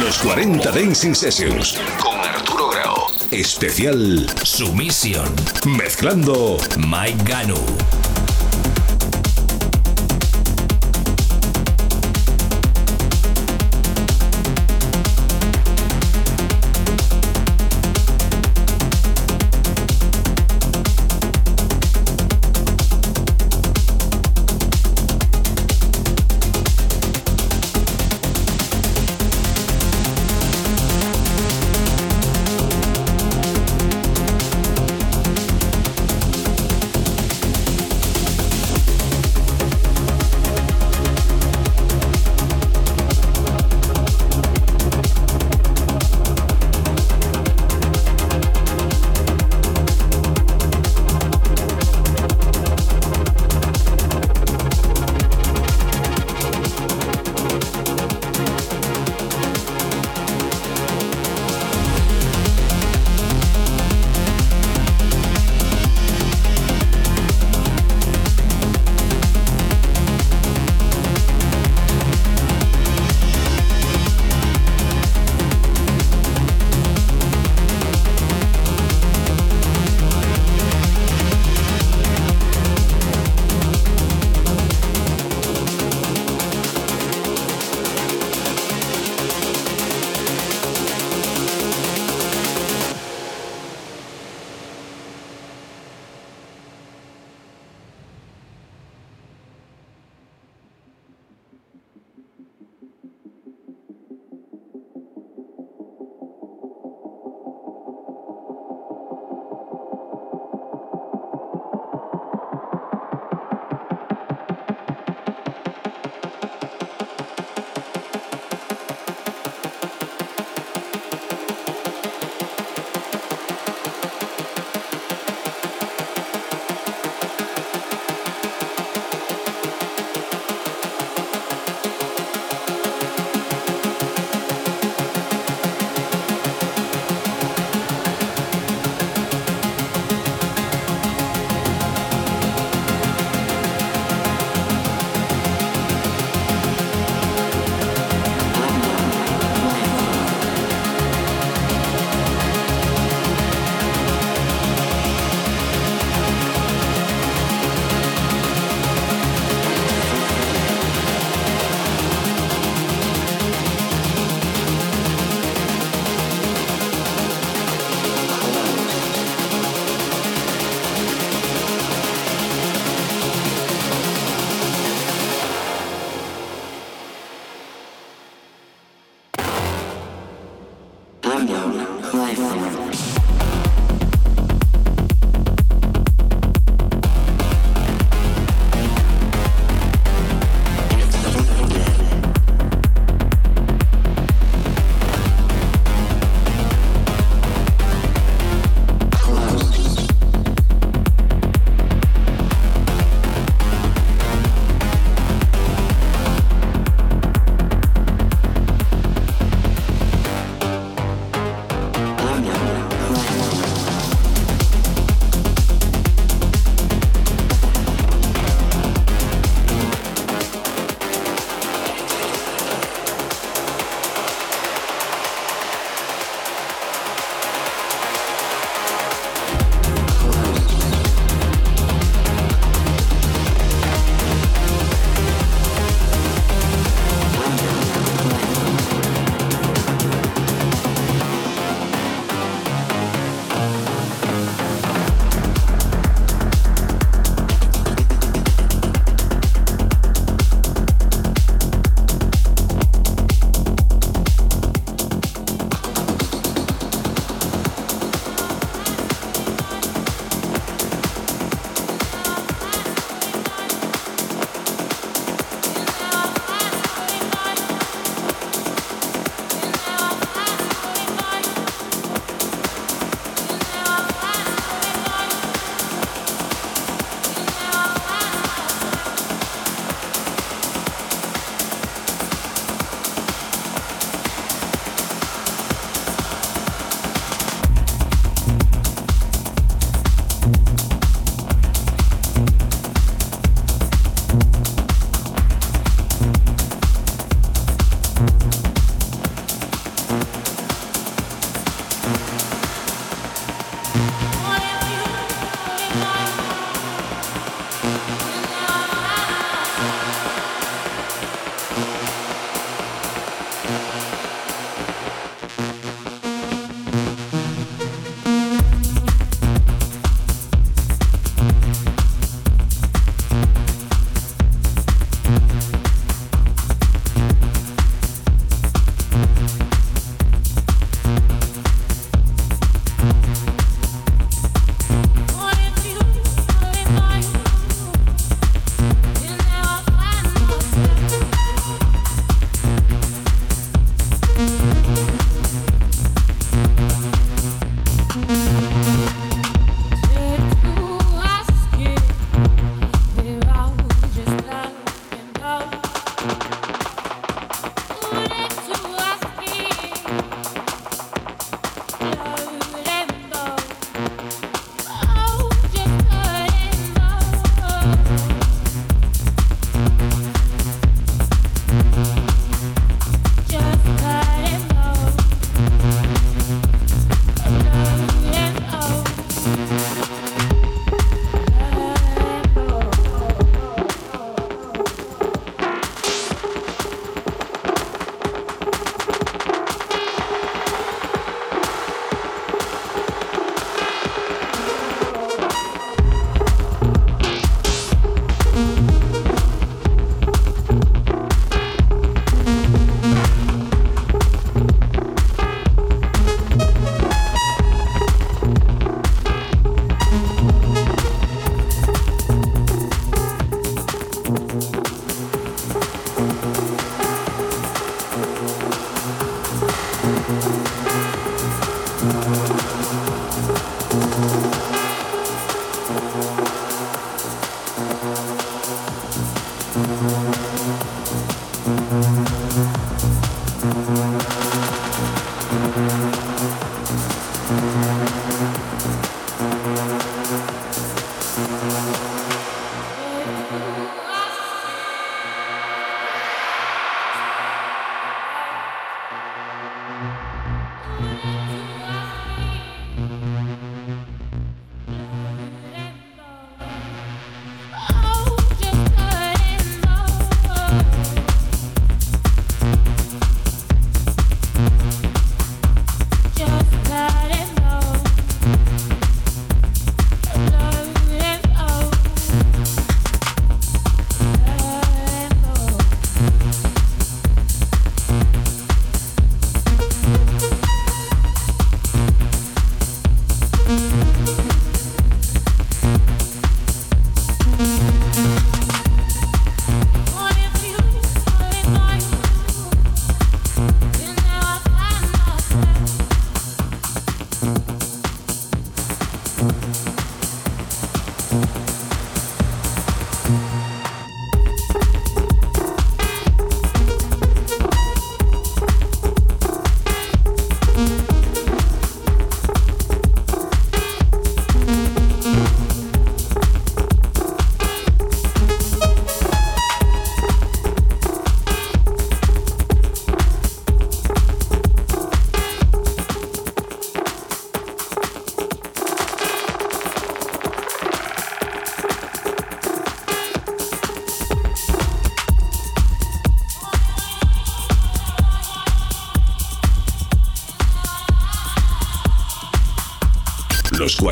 Los 40 Dancing Sessions con Arturo Grau. Especial Sumisión. Mezclando Mike Ganu.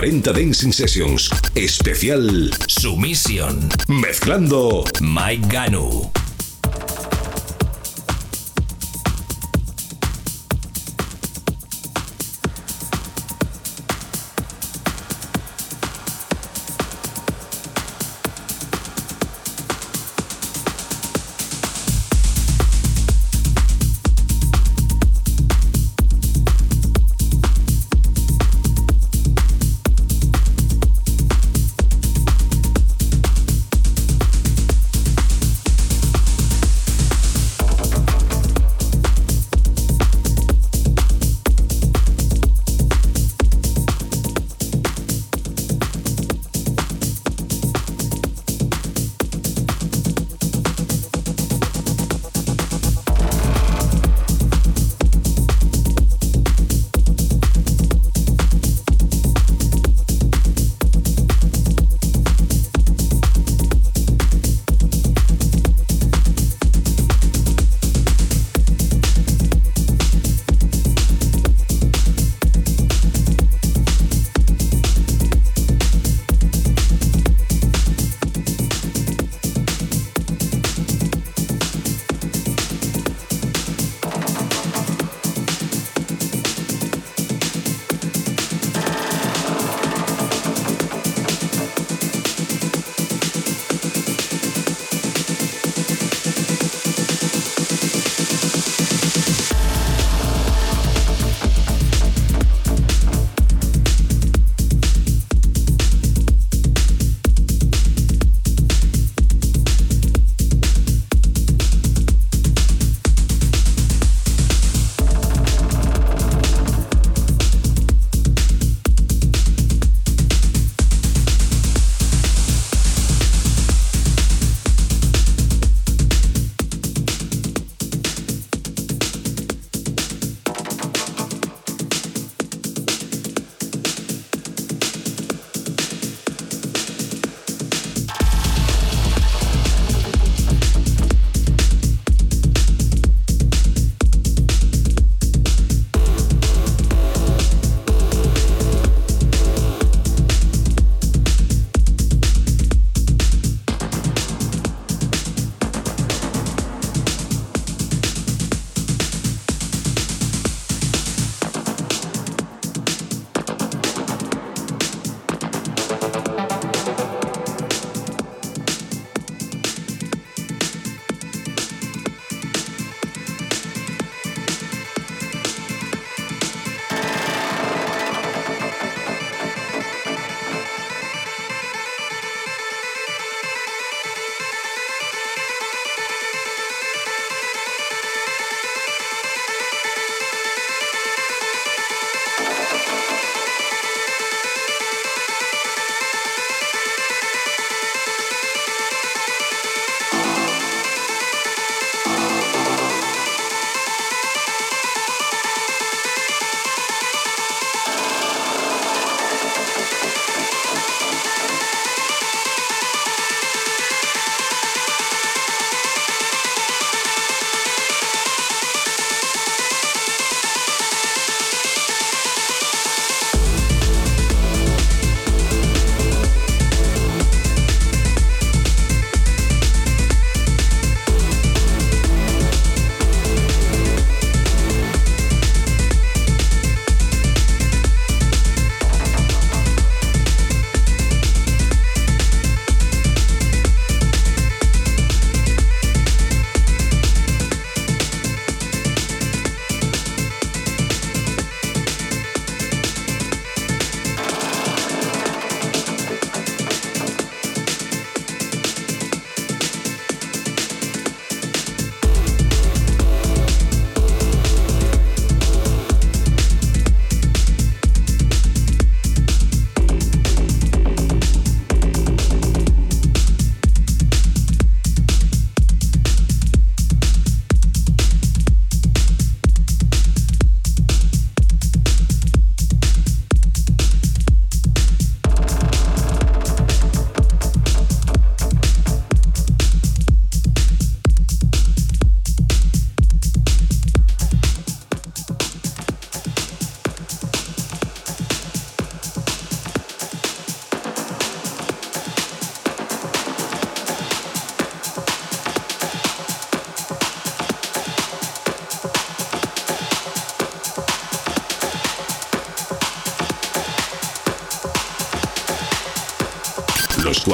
40 Dancing Sessions. Especial Sumisión. Mezclando Mike Ganu.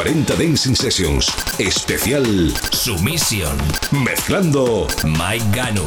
40 Dancing Sessions. Especial Sumisión. Mezclando Mike Ganu.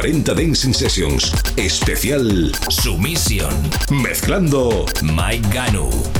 40 Dancing Sessions. Especial Sumisión. Mezclando Mike Ganu.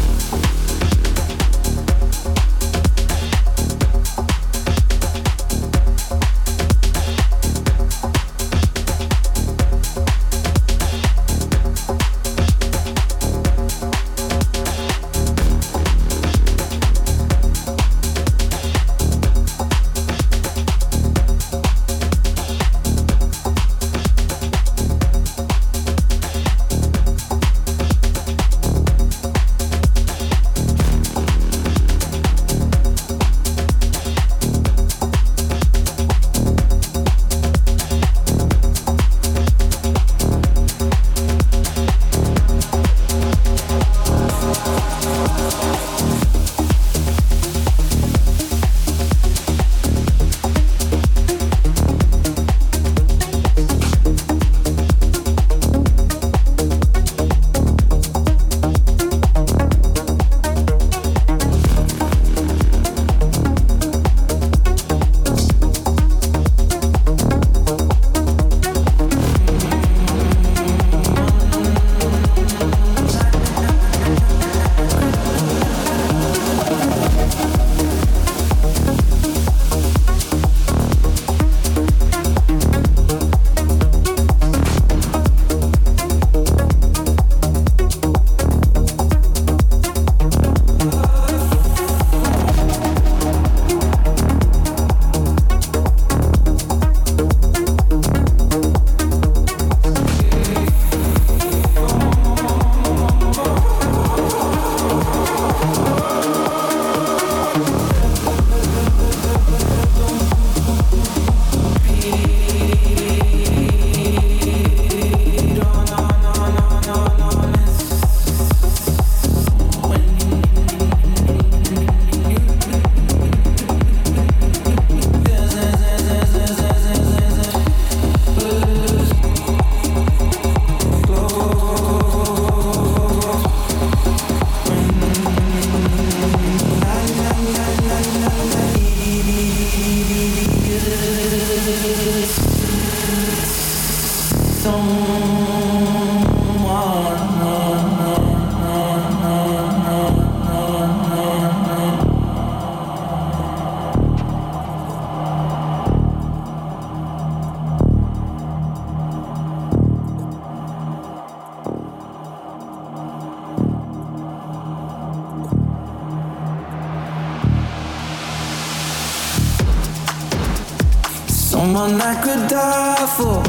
Someone I could die for.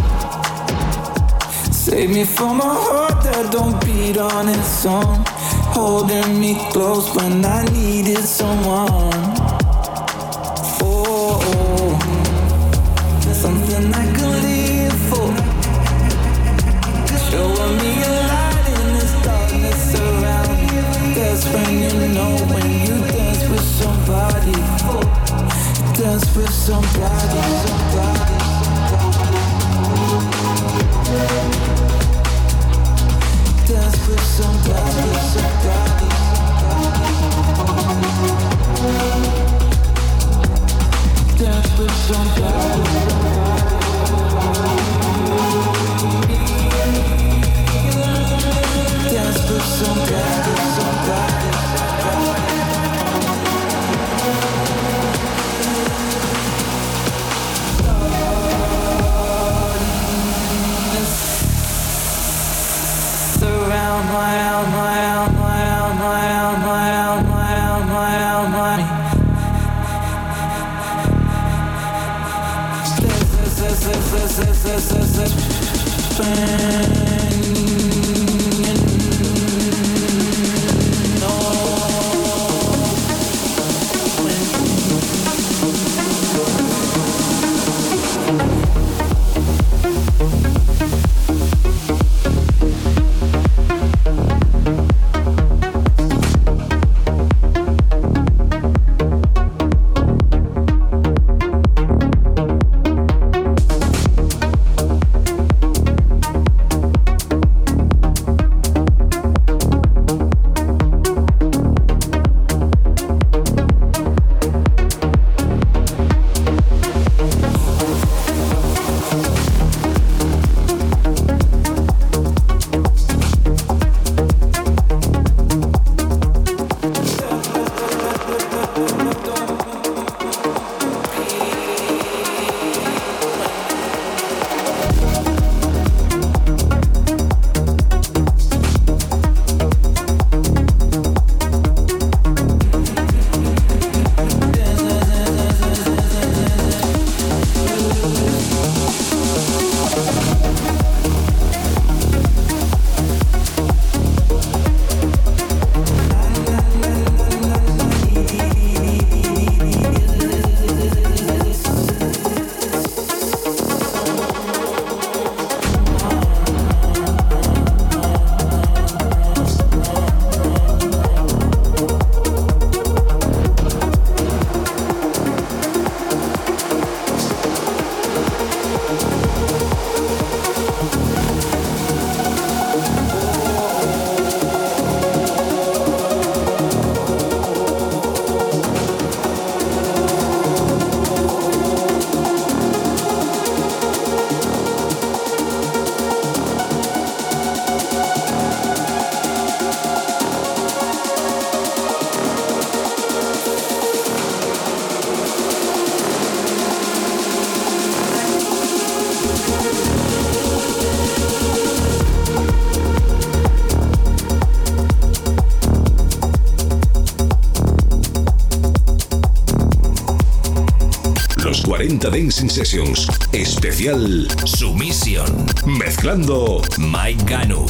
Save me from a heart that don't beat on its own. Holding me close when I needed someone. Oh, oh. something I could live for. Showing me a light in this darkness around. That's when you know when you dance with somebody. Dance with somebody. 40 Dancing Sessions. Especial Sumisión. Mezclando Mike Ganu.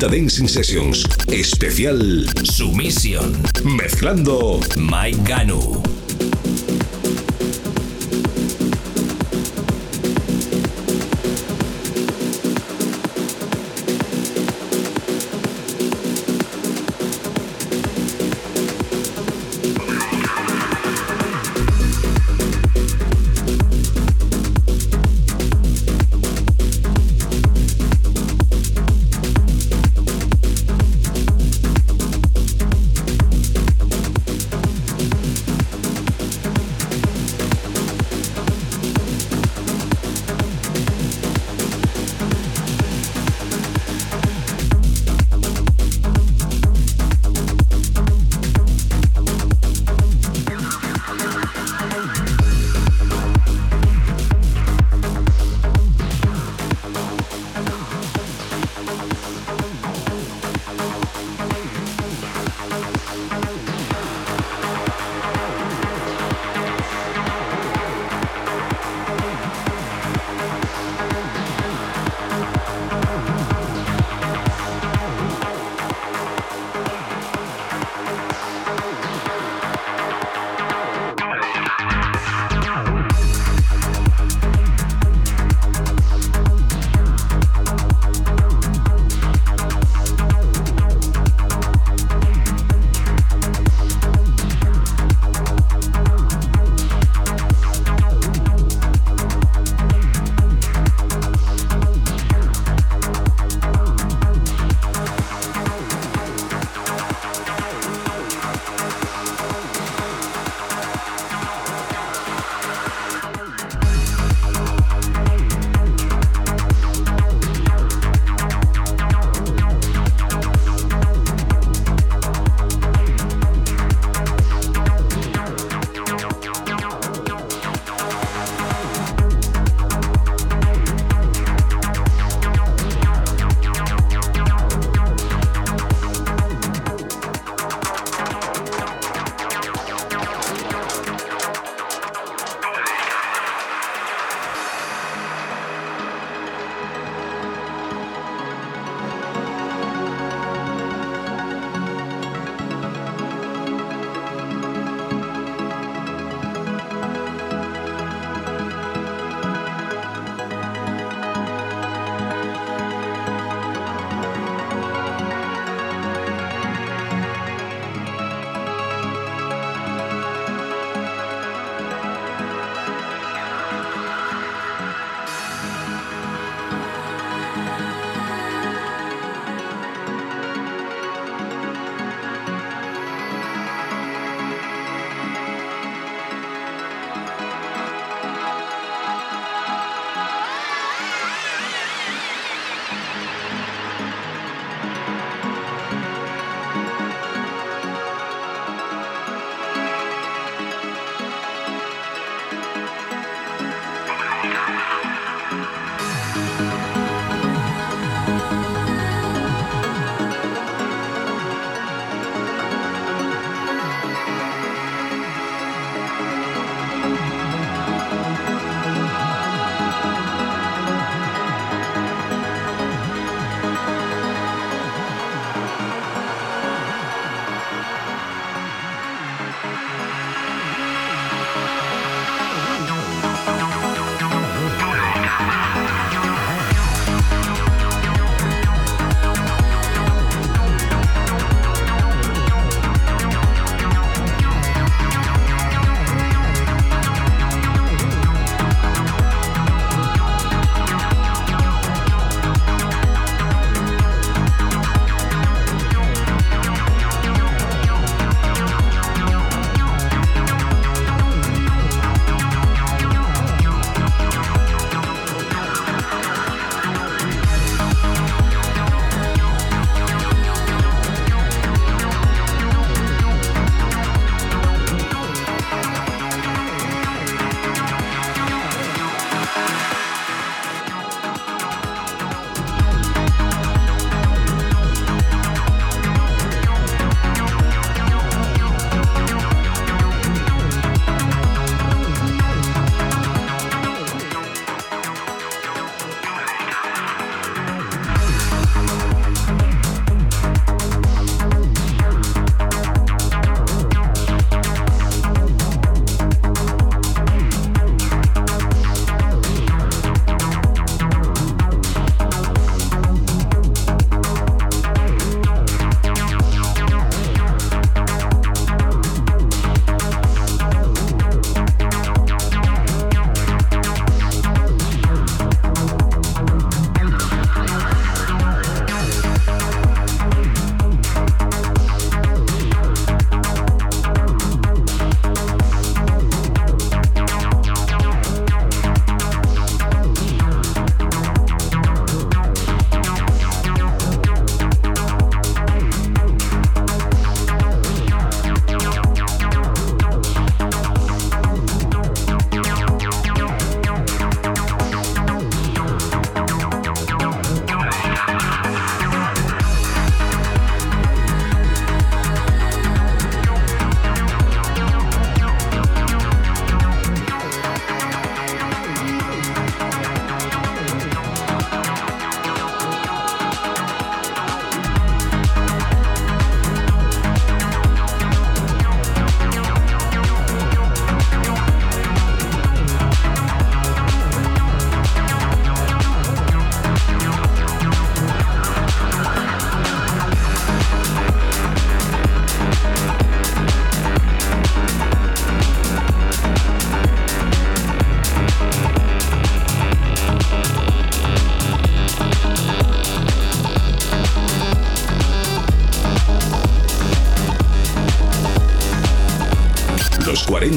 40 Dancing Sessions. Especial Sumisión. Mezclando Mike Ganu.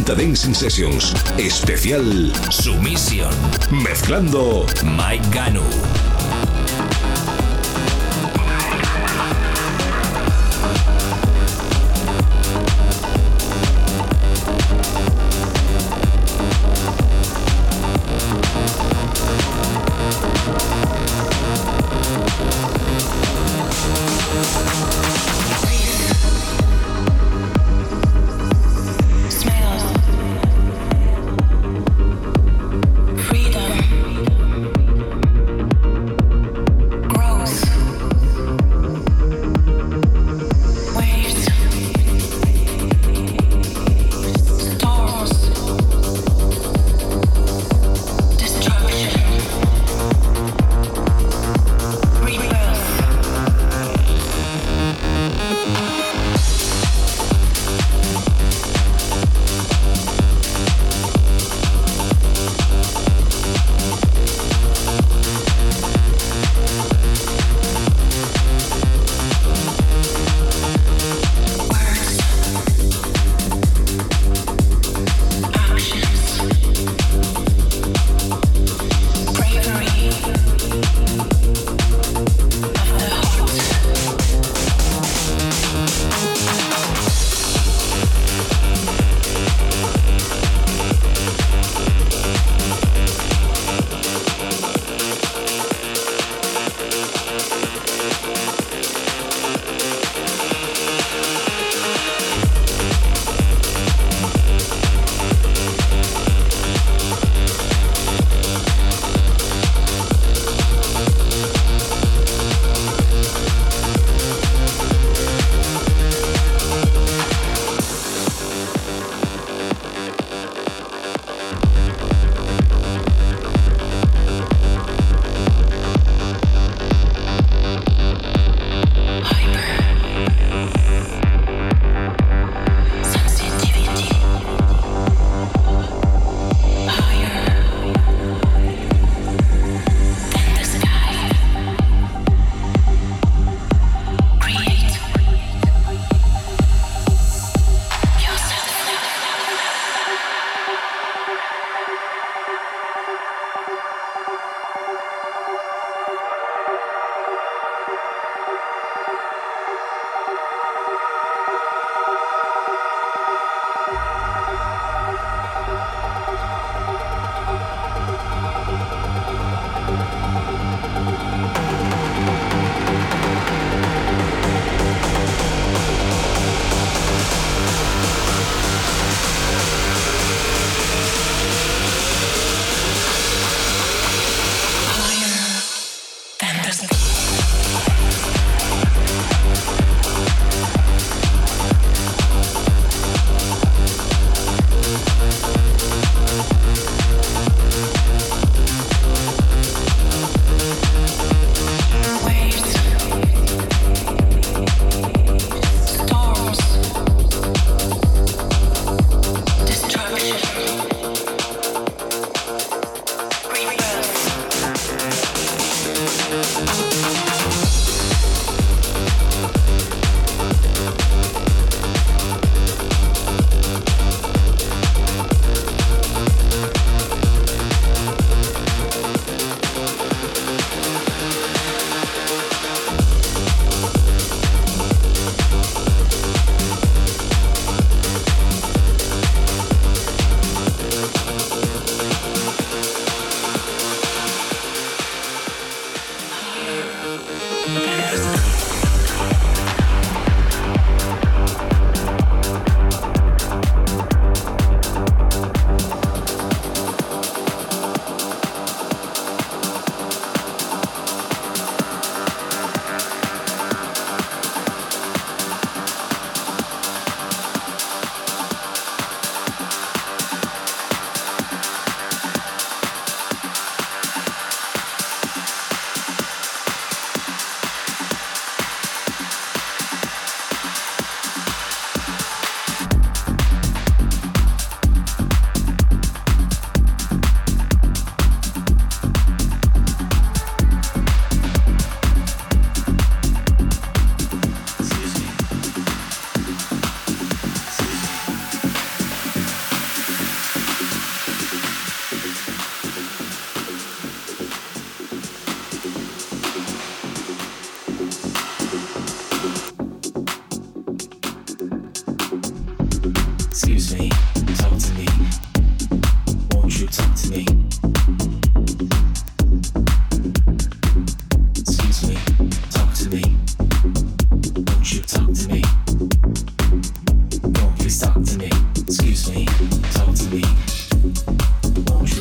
40 Dancing Sessions. Especial Sumisión. Mezclando Mike Ganu.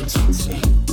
Consistency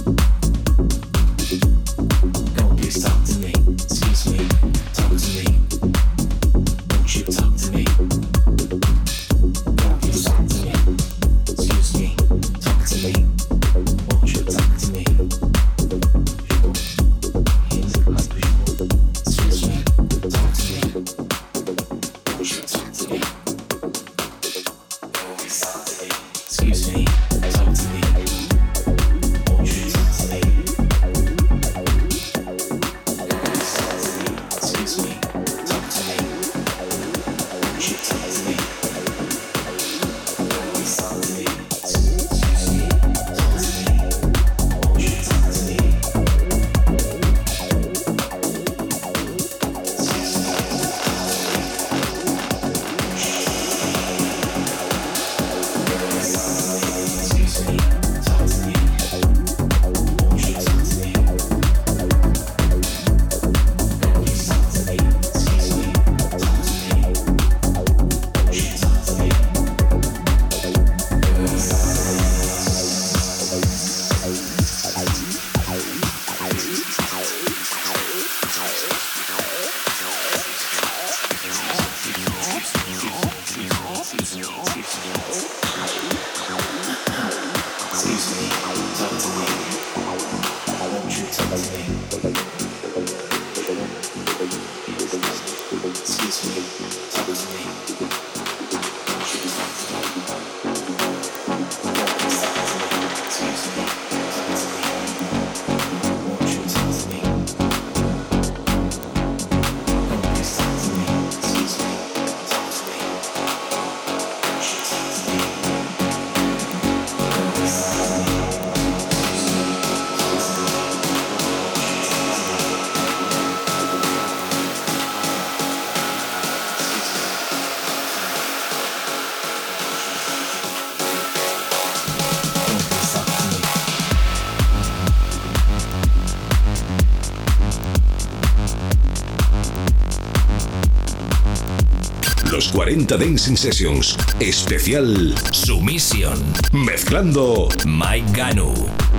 40 Dancing Sessions. Especial Sumisión. Mezclando Mike Ganu.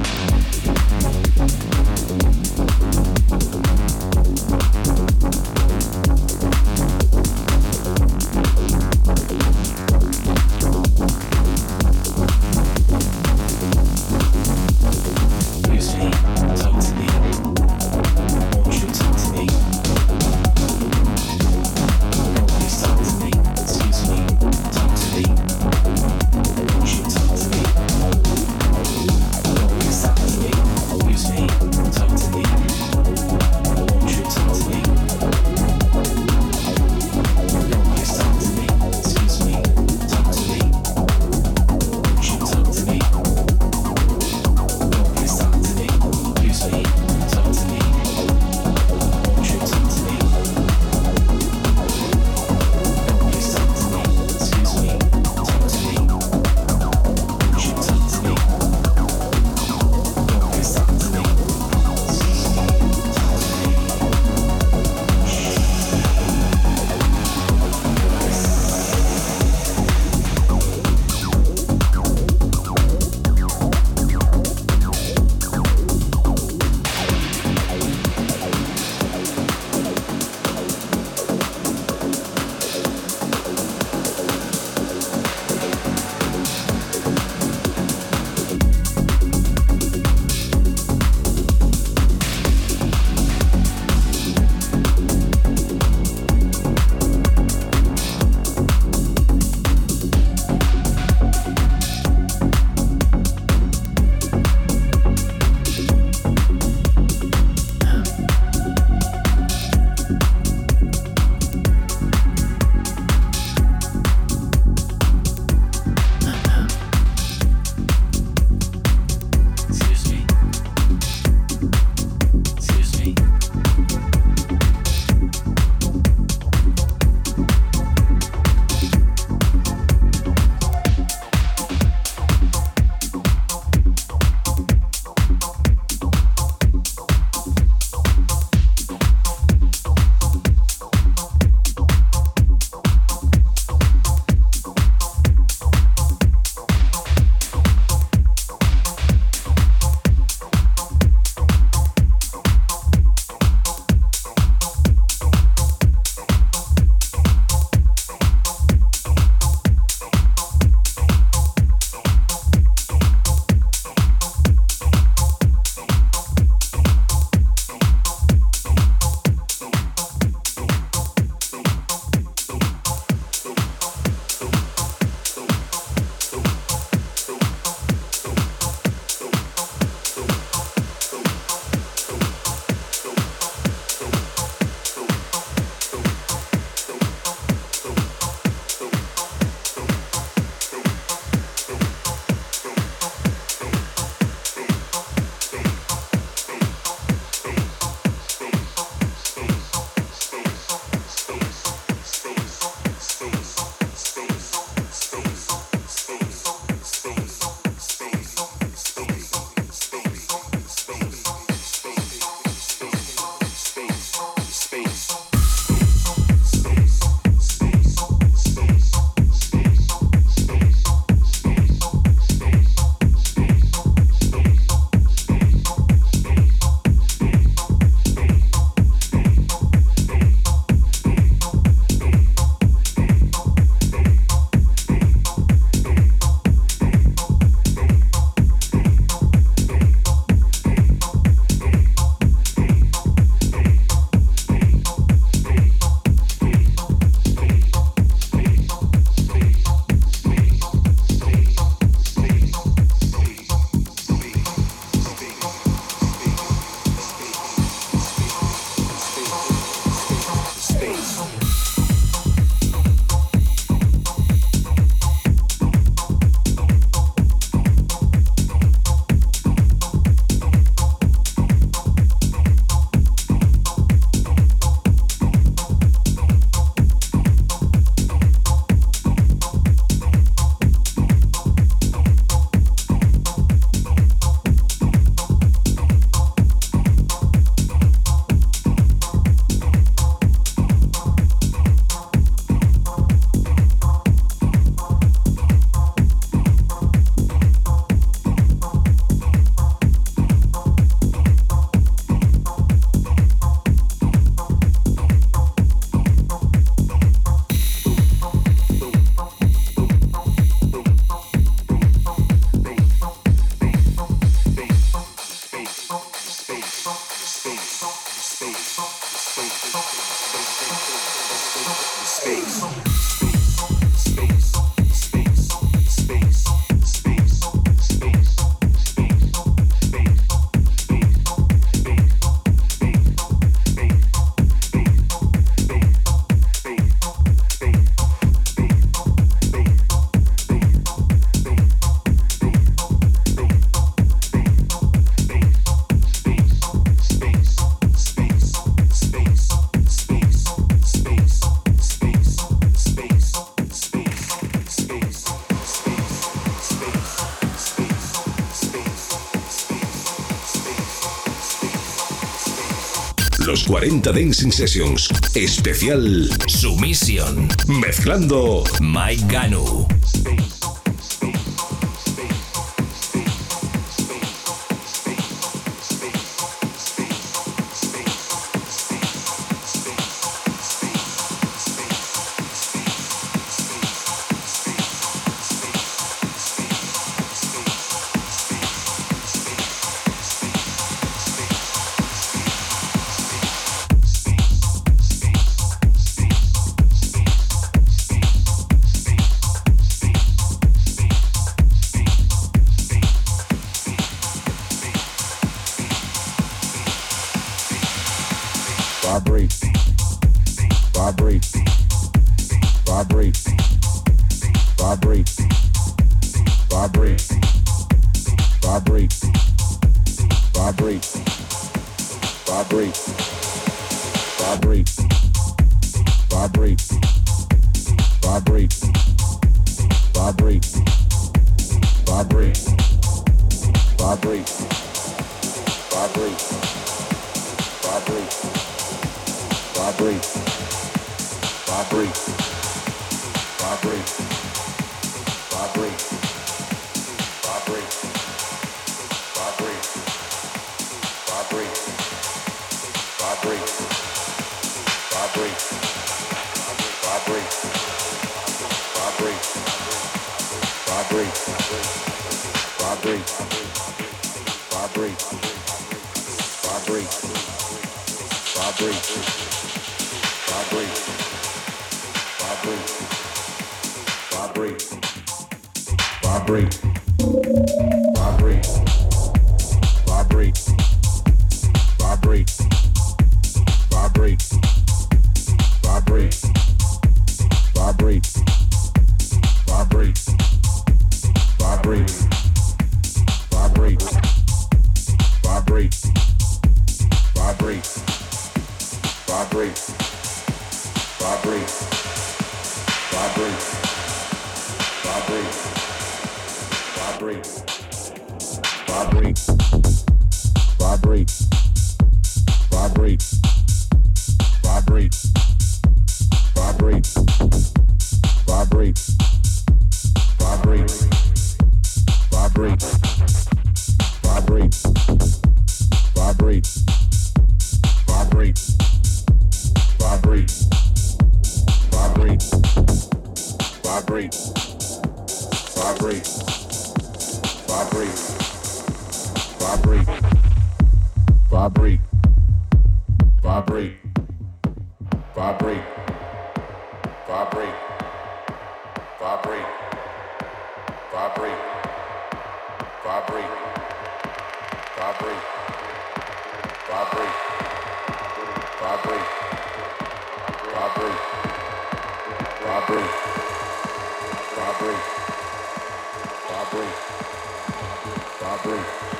40 Dancing Sessions. Especial Sumisión. Mezclando Mike Ganu. vibrate, vibrate, vibrate, vibrate. vibrate.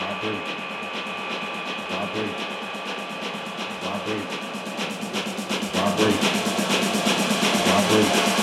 Vibrate. Vibrate. Vibrate. Vibrate.